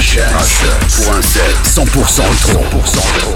Pour un set 100% électro. 100% électro.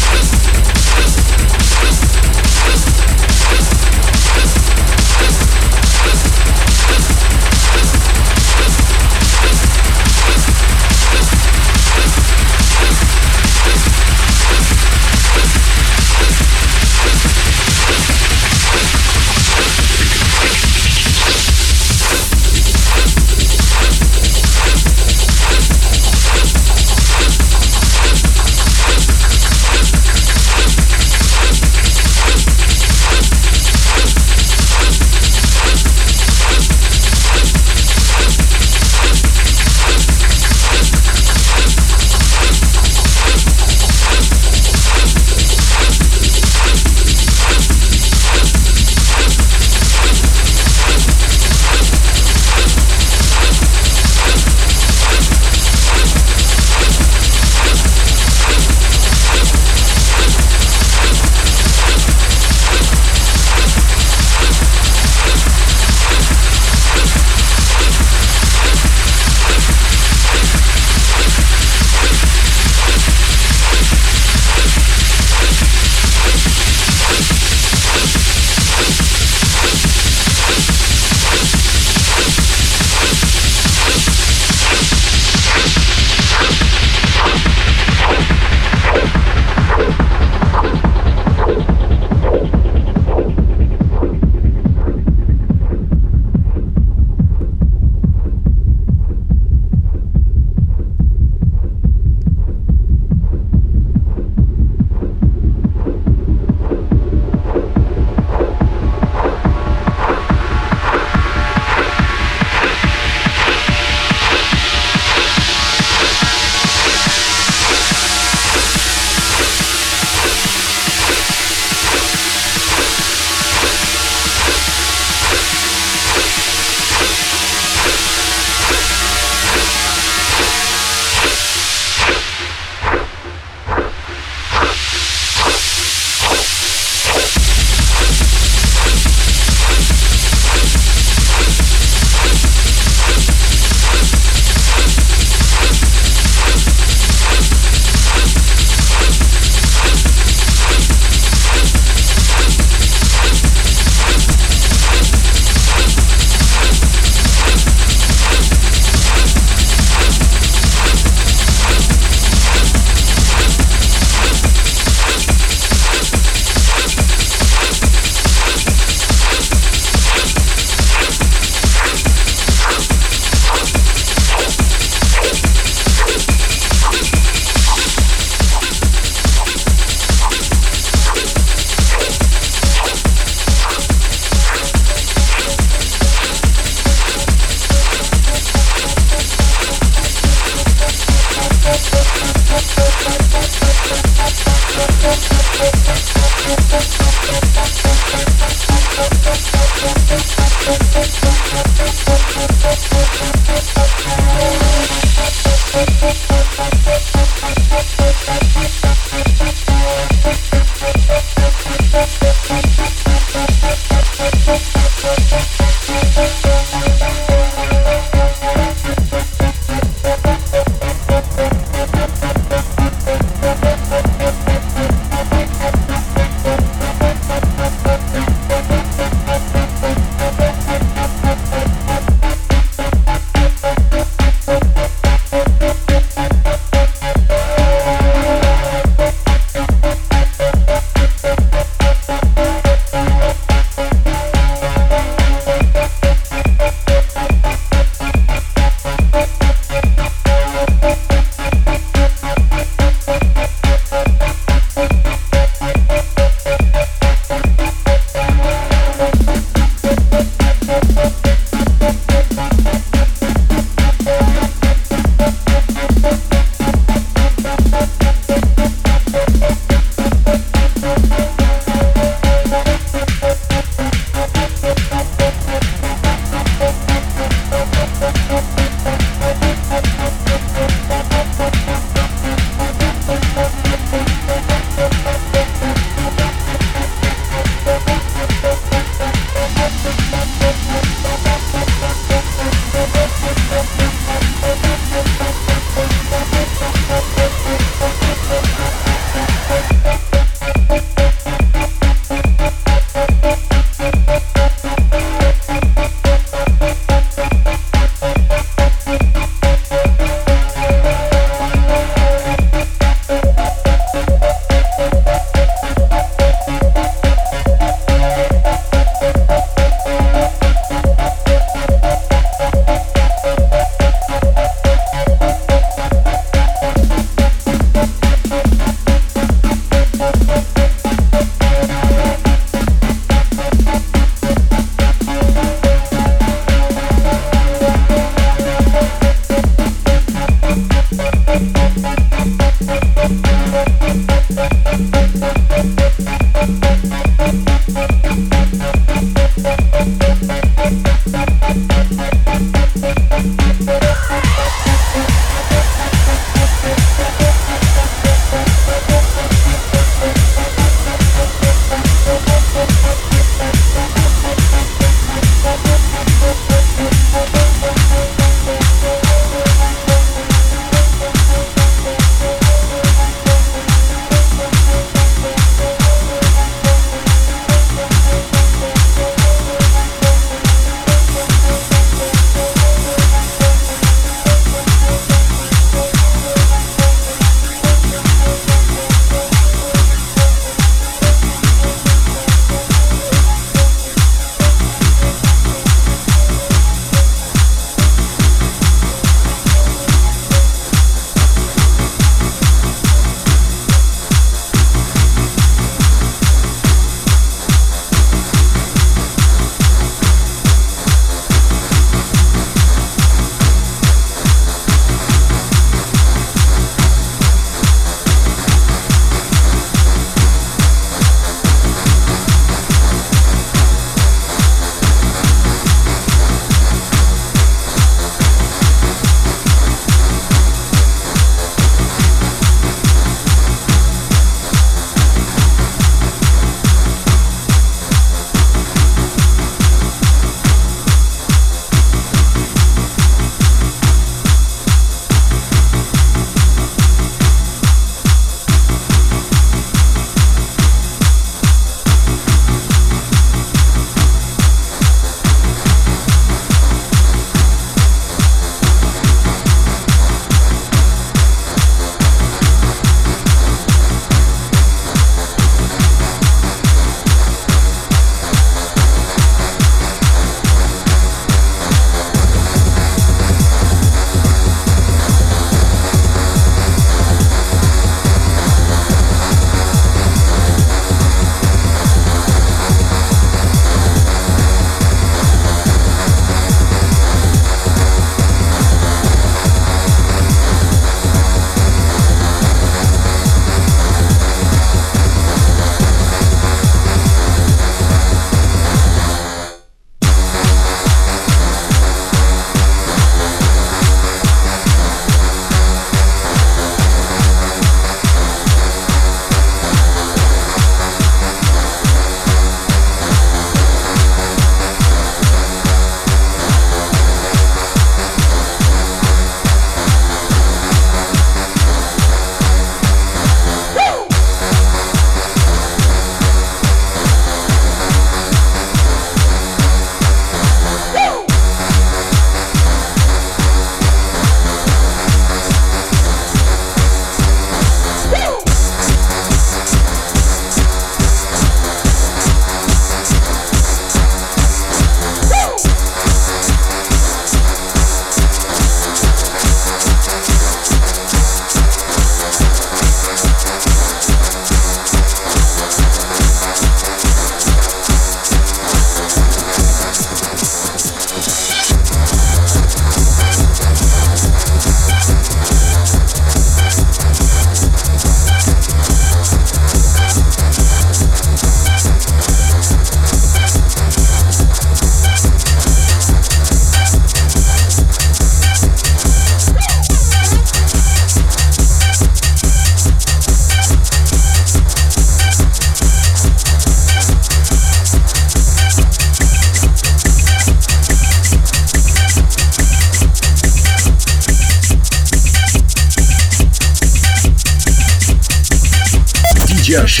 Josh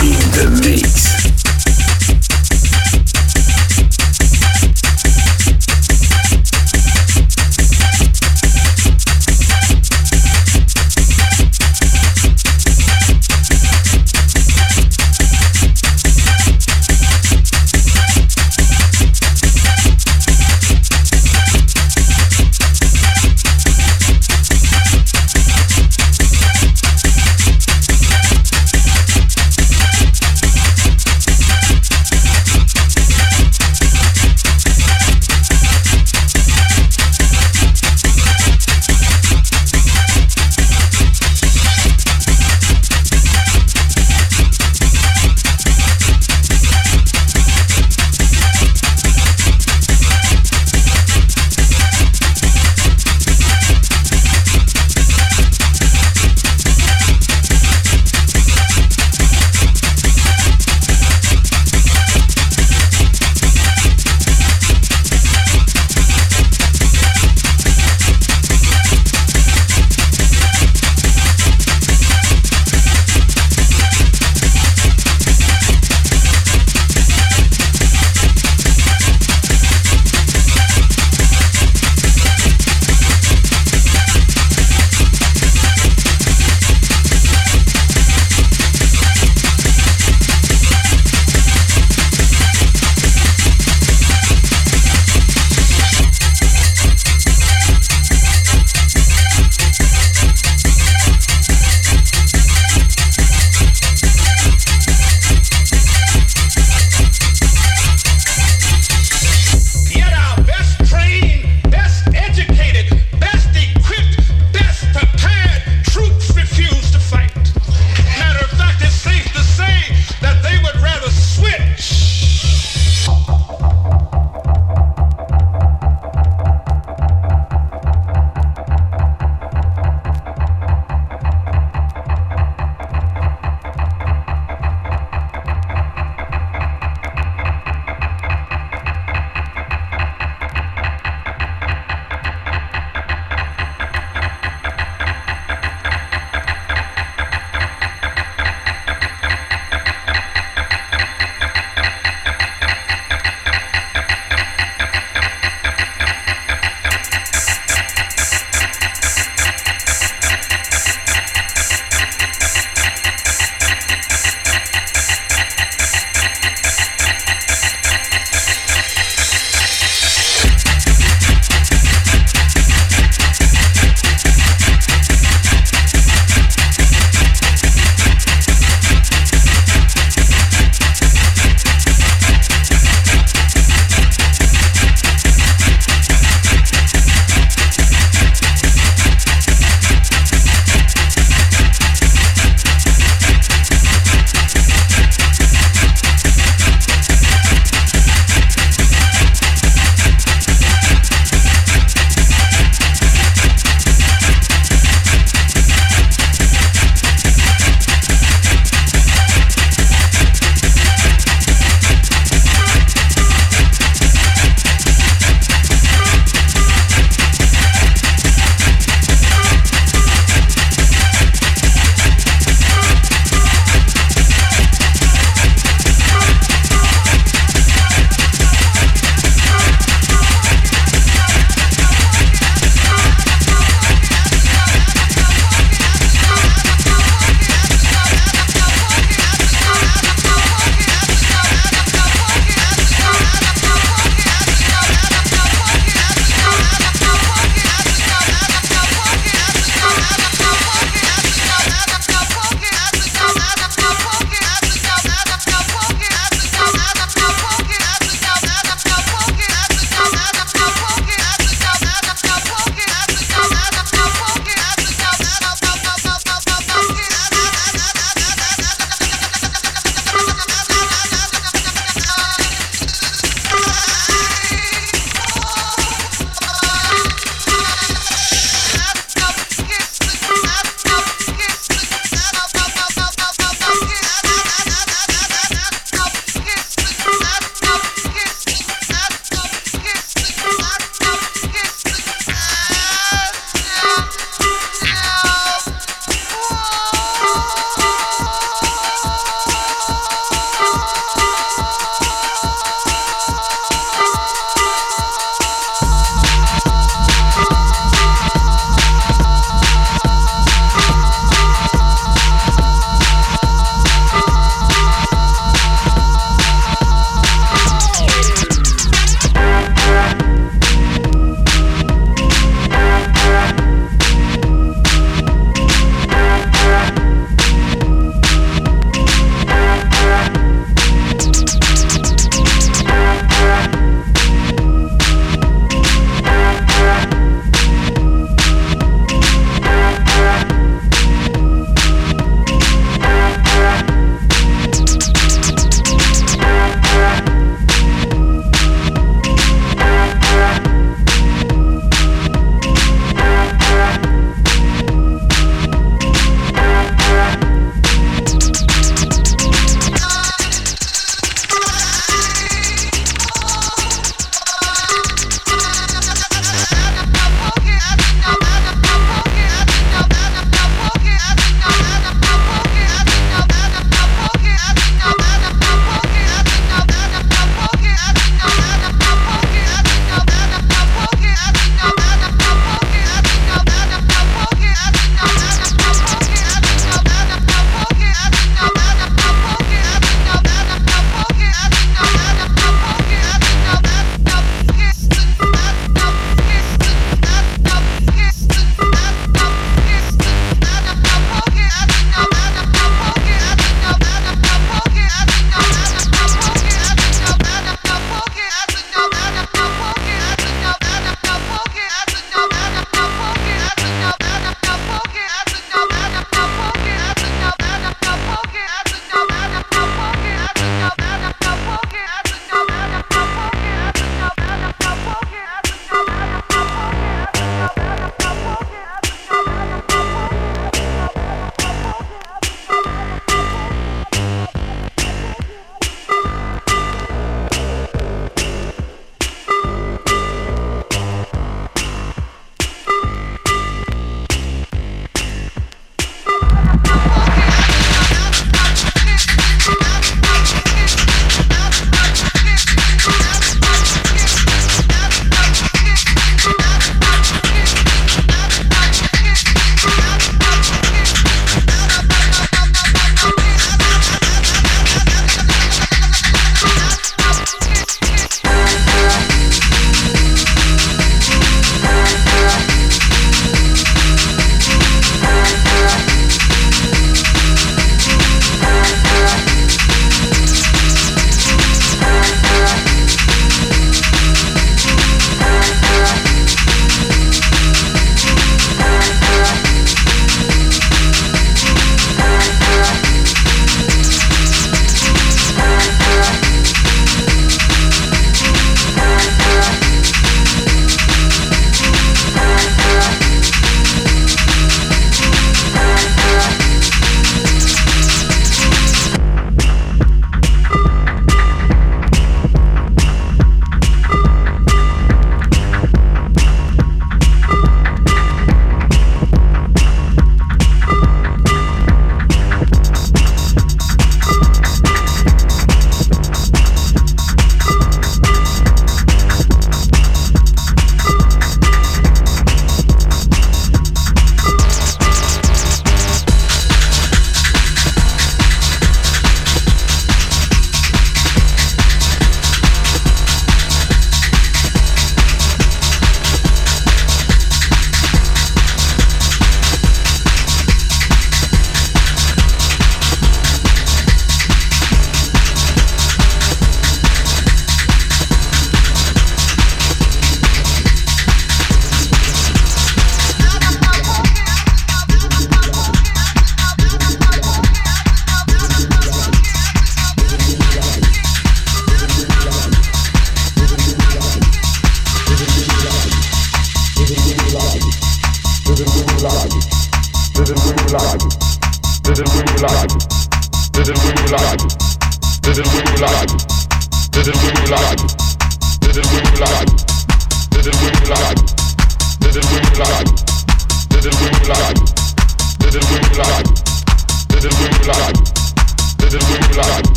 in the mix.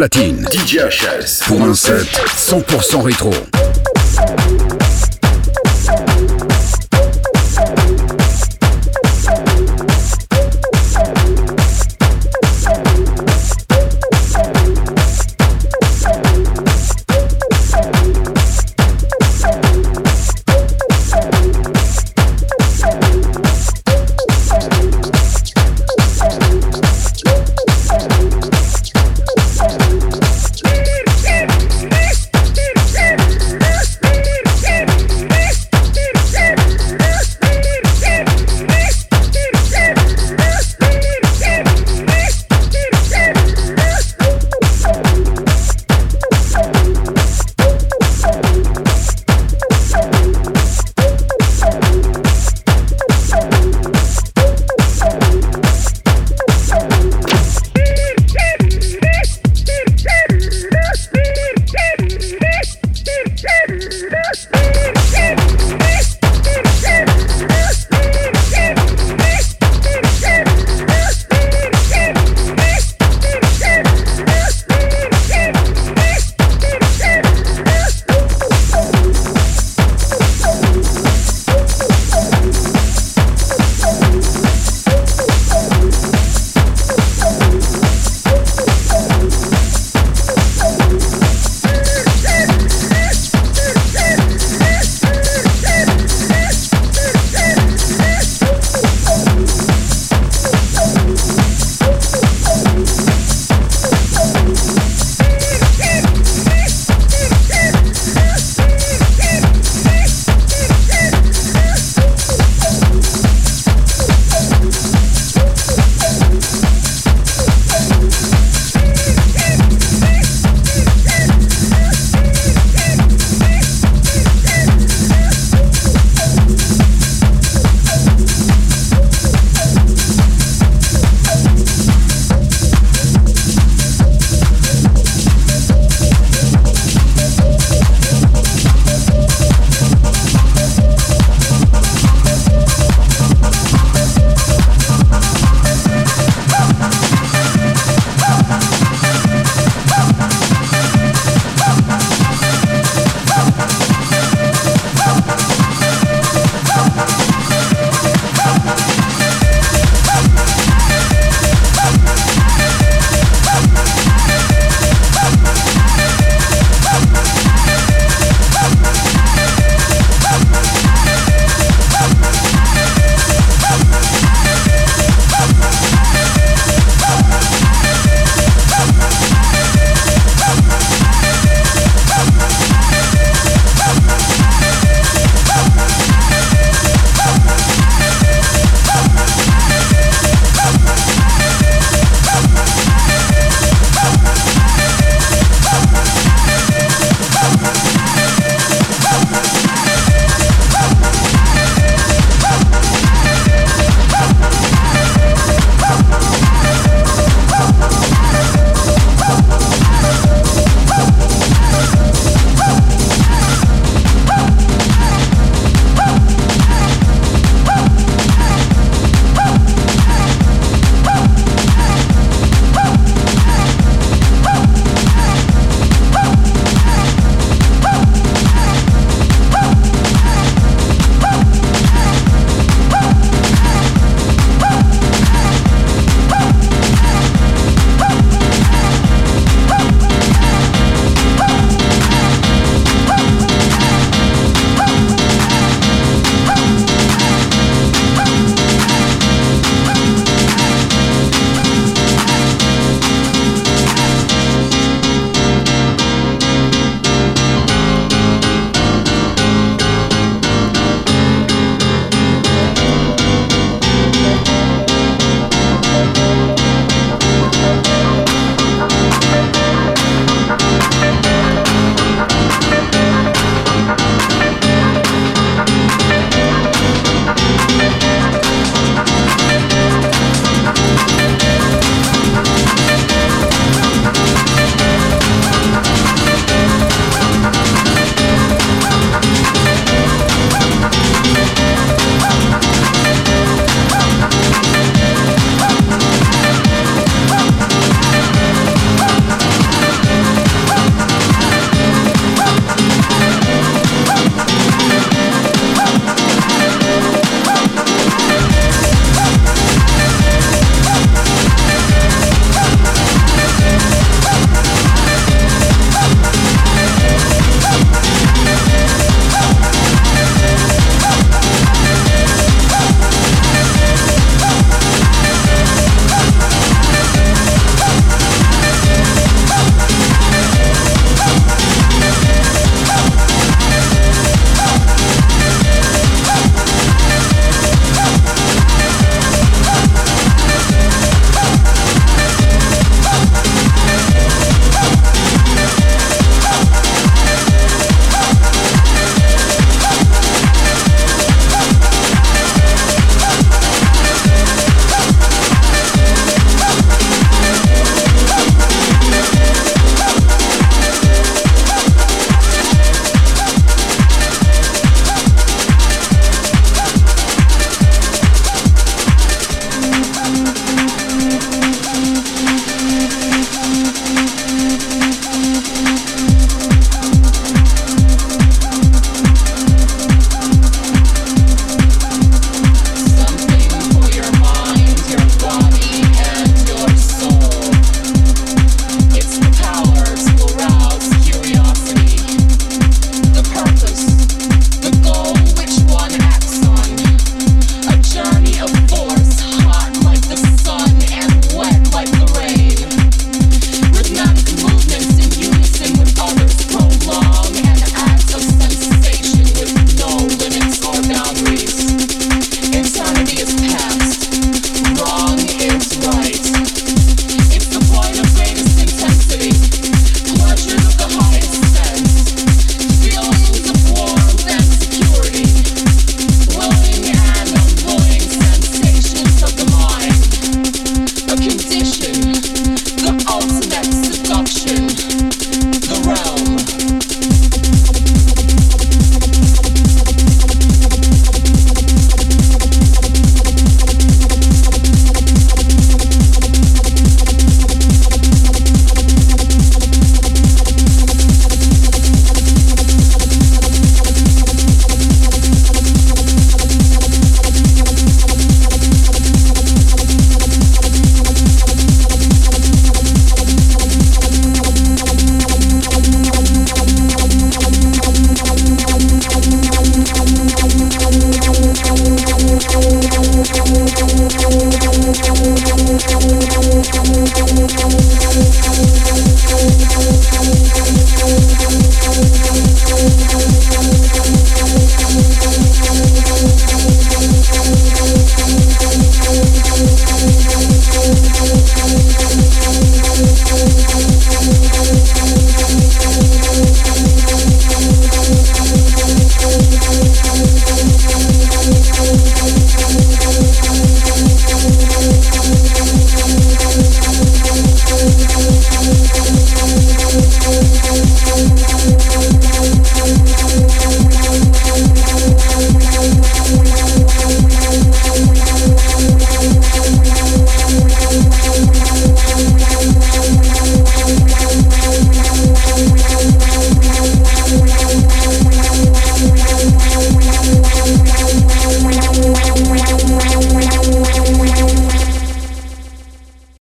Platine. DJ HS pour un set 100% rétro.